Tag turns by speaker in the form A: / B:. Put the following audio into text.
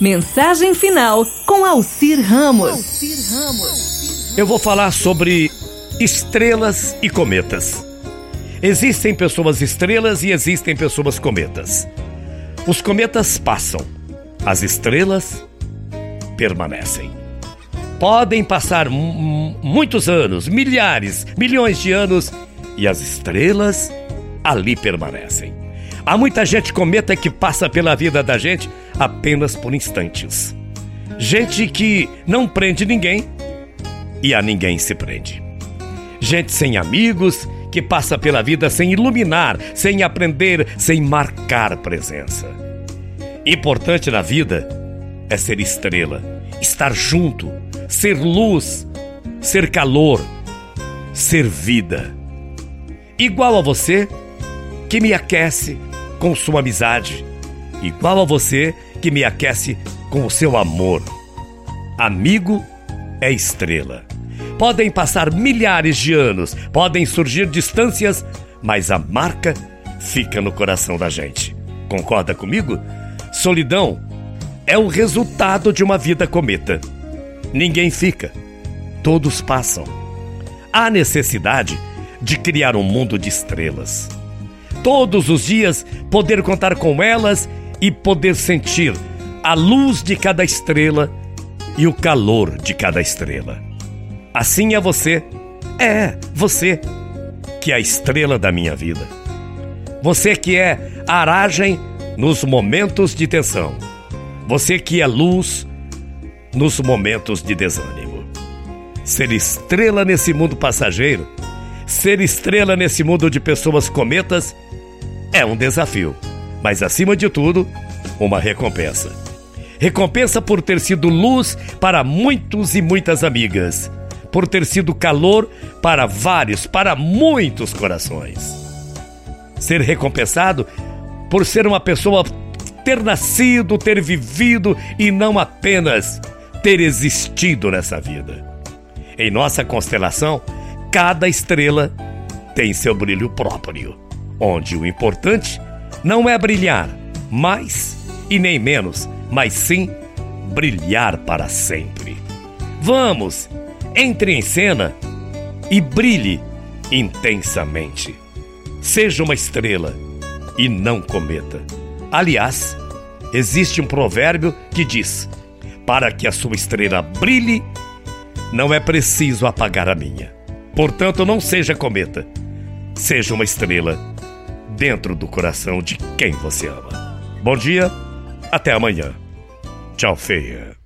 A: Mensagem final com Alcir Ramos.
B: Eu vou falar sobre estrelas e cometas. Existem pessoas estrelas e existem pessoas cometas. Os cometas passam, as estrelas permanecem. Podem passar muitos anos, milhares, milhões de anos e as estrelas ali permanecem. Há muita gente cometa que passa pela vida da gente apenas por instantes. Gente que não prende ninguém e a ninguém se prende. Gente sem amigos que passa pela vida sem iluminar, sem aprender, sem marcar presença. Importante na vida é ser estrela, estar junto, ser luz, ser calor, ser vida. Igual a você que me aquece com sua amizade, igual a você que me aquece com o seu amor. Amigo é estrela. Podem passar milhares de anos, podem surgir distâncias, mas a marca fica no coração da gente. Concorda comigo? Solidão é o resultado de uma vida cometa. Ninguém fica, todos passam. Há necessidade de criar um mundo de estrelas. Todos os dias poder contar com elas e poder sentir a luz de cada estrela e o calor de cada estrela. Assim é você, é você, que é a estrela da minha vida. Você que é aragem nos momentos de tensão. Você que é luz nos momentos de desânimo. Ser estrela nesse mundo passageiro, ser estrela nesse mundo de pessoas cometas, é um desafio, mas acima de tudo, uma recompensa. Recompensa por ter sido luz para muitos e muitas amigas, por ter sido calor para vários, para muitos corações. Ser recompensado por ser uma pessoa ter nascido, ter vivido e não apenas ter existido nessa vida. Em nossa constelação, cada estrela tem seu brilho próprio, onde o importante não é brilhar mais e nem menos, mas sim brilhar para sempre. Vamos, entre em cena e brilhe intensamente. Seja uma estrela e não cometa. Aliás, existe um provérbio que diz: para que a sua estrela brilhe, não é preciso apagar a minha. Portanto, não seja cometa, seja uma estrela dentro do coração de quem você ama. Bom dia, até amanhã. Tchau, feia.